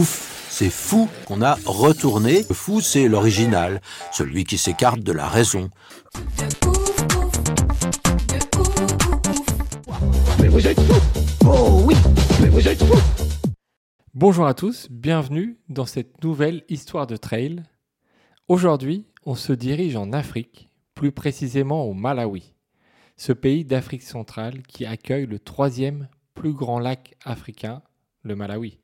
Ouf, c'est fou qu'on a retourné. Le fou, c'est l'original, celui qui s'écarte de la raison. Bonjour à tous, bienvenue dans cette nouvelle histoire de trail. Aujourd'hui, on se dirige en Afrique, plus précisément au Malawi, ce pays d'Afrique centrale qui accueille le troisième plus grand lac africain, le Malawi.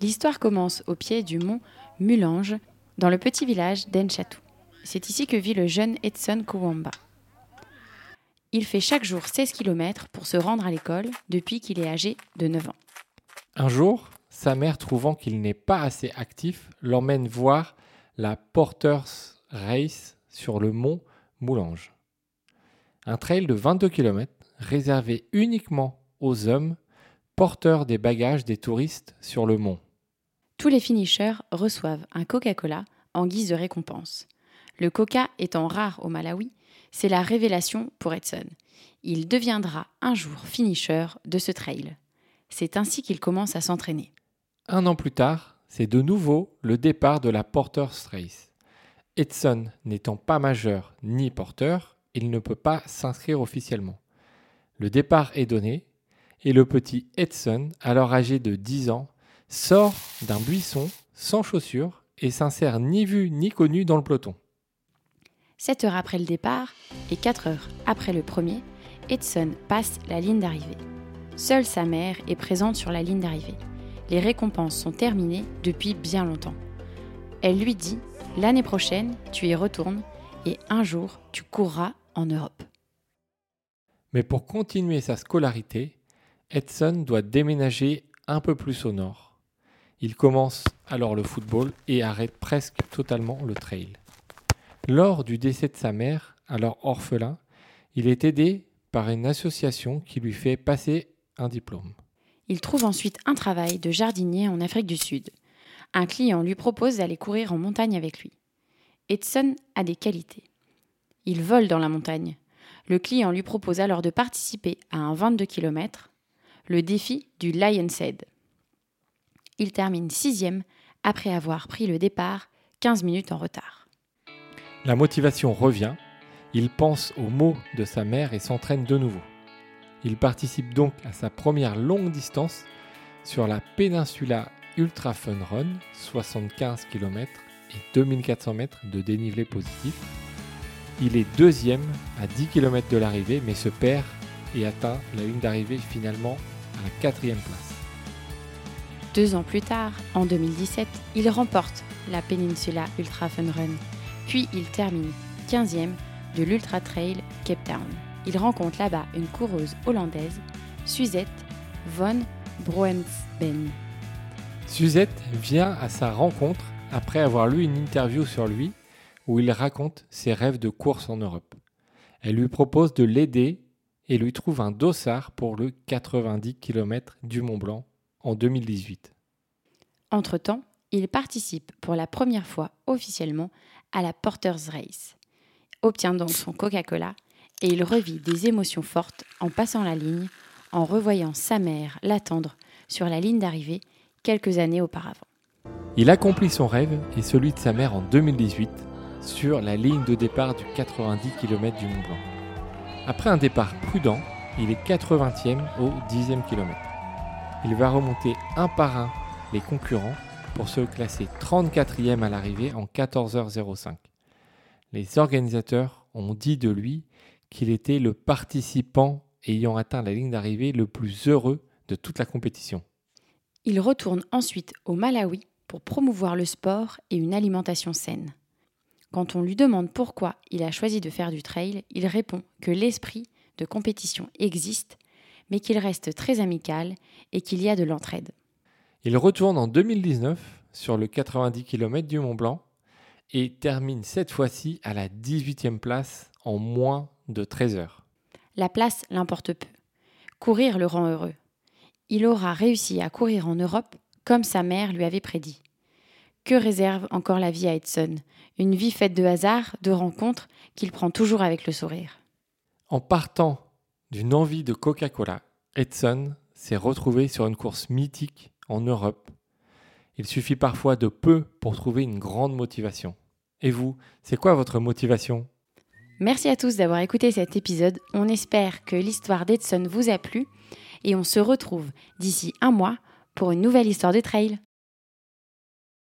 L'histoire commence au pied du mont Mulange, dans le petit village d'Enchatou. C'est ici que vit le jeune Edson Kowamba. Il fait chaque jour 16 km pour se rendre à l'école depuis qu'il est âgé de 9 ans. Un jour, sa mère, trouvant qu'il n'est pas assez actif, l'emmène voir la Porter's Race sur le mont Moulange. Un trail de 22 km réservé uniquement aux hommes porteurs des bagages des touristes sur le mont. Tous les finishers reçoivent un Coca-Cola en guise de récompense. Le Coca étant rare au Malawi, c'est la révélation pour Edson. Il deviendra un jour finisher de ce trail. C'est ainsi qu'il commence à s'entraîner. Un an plus tard, c'est de nouveau le départ de la Porter's Race. Edson n'étant pas majeur ni porteur, il ne peut pas s'inscrire officiellement. Le départ est donné et le petit Edson, alors âgé de 10 ans, sort d'un buisson sans chaussures et s'insère ni vu ni connu dans le peloton. 7 heures après le départ et 4 heures après le premier, Edson passe la ligne d'arrivée. Seule sa mère est présente sur la ligne d'arrivée. Les récompenses sont terminées depuis bien longtemps. Elle lui dit L'année prochaine, tu y retournes et un jour, tu courras en Europe. Mais pour continuer sa scolarité, Edson doit déménager un peu plus au nord. Il commence alors le football et arrête presque totalement le trail. Lors du décès de sa mère, alors orphelin, il est aidé par une association qui lui fait passer un diplôme. Il trouve ensuite un travail de jardinier en Afrique du Sud. Un client lui propose d'aller courir en montagne avec lui. Edson a des qualités. Il vole dans la montagne. Le client lui propose alors de participer à un 22 km, le défi du Lion's Head. Il termine sixième après avoir pris le départ 15 minutes en retard. La motivation revient, il pense aux mots de sa mère et s'entraîne de nouveau. Il participe donc à sa première longue distance sur la Peninsula Ultra Fun Run, 75 km et 2400 mètres de dénivelé positif. Il est deuxième à 10 km de l'arrivée, mais se perd et atteint la ligne d'arrivée finalement à la quatrième place. Deux ans plus tard, en 2017, il remporte la Peninsula Ultra Fun Run, puis il termine 15e de l'Ultra Trail Cape Town. Il rencontre là-bas une coureuse hollandaise, Suzette von Broemsben. Suzette vient à sa rencontre après avoir lu une interview sur lui où il raconte ses rêves de course en Europe. Elle lui propose de l'aider et lui trouve un dossard pour le 90 km du Mont Blanc en 2018. Entre-temps, il participe pour la première fois officiellement à la Porter's Race, obtient donc son Coca-Cola et il revit des émotions fortes en passant la ligne, en revoyant sa mère l'attendre sur la ligne d'arrivée quelques années auparavant. Il accomplit son rêve et celui de sa mère en 2018 sur la ligne de départ du 90 km du Mont Blanc. Après un départ prudent, il est 80e au 10e kilomètre. Il va remonter un par un les concurrents pour se classer 34e à l'arrivée en 14h05. Les organisateurs ont dit de lui qu'il était le participant ayant atteint la ligne d'arrivée le plus heureux de toute la compétition. Il retourne ensuite au Malawi pour promouvoir le sport et une alimentation saine. Quand on lui demande pourquoi il a choisi de faire du trail, il répond que l'esprit de compétition existe, mais qu'il reste très amical et qu'il y a de l'entraide. Il retourne en 2019 sur le 90 km du Mont Blanc et termine cette fois-ci à la 18e place en moins de 13 heures. La place l'importe peu. Courir le rend heureux. Il aura réussi à courir en Europe comme sa mère lui avait prédit. Que réserve encore la vie à Edson Une vie faite de hasards, de rencontres qu'il prend toujours avec le sourire. En partant d'une envie de Coca-Cola, Edson s'est retrouvé sur une course mythique en Europe. Il suffit parfois de peu pour trouver une grande motivation. Et vous, c'est quoi votre motivation? Merci à tous d'avoir écouté cet épisode. On espère que l'histoire d'Edson vous a plu et on se retrouve d'ici un mois pour une nouvelle histoire de trail.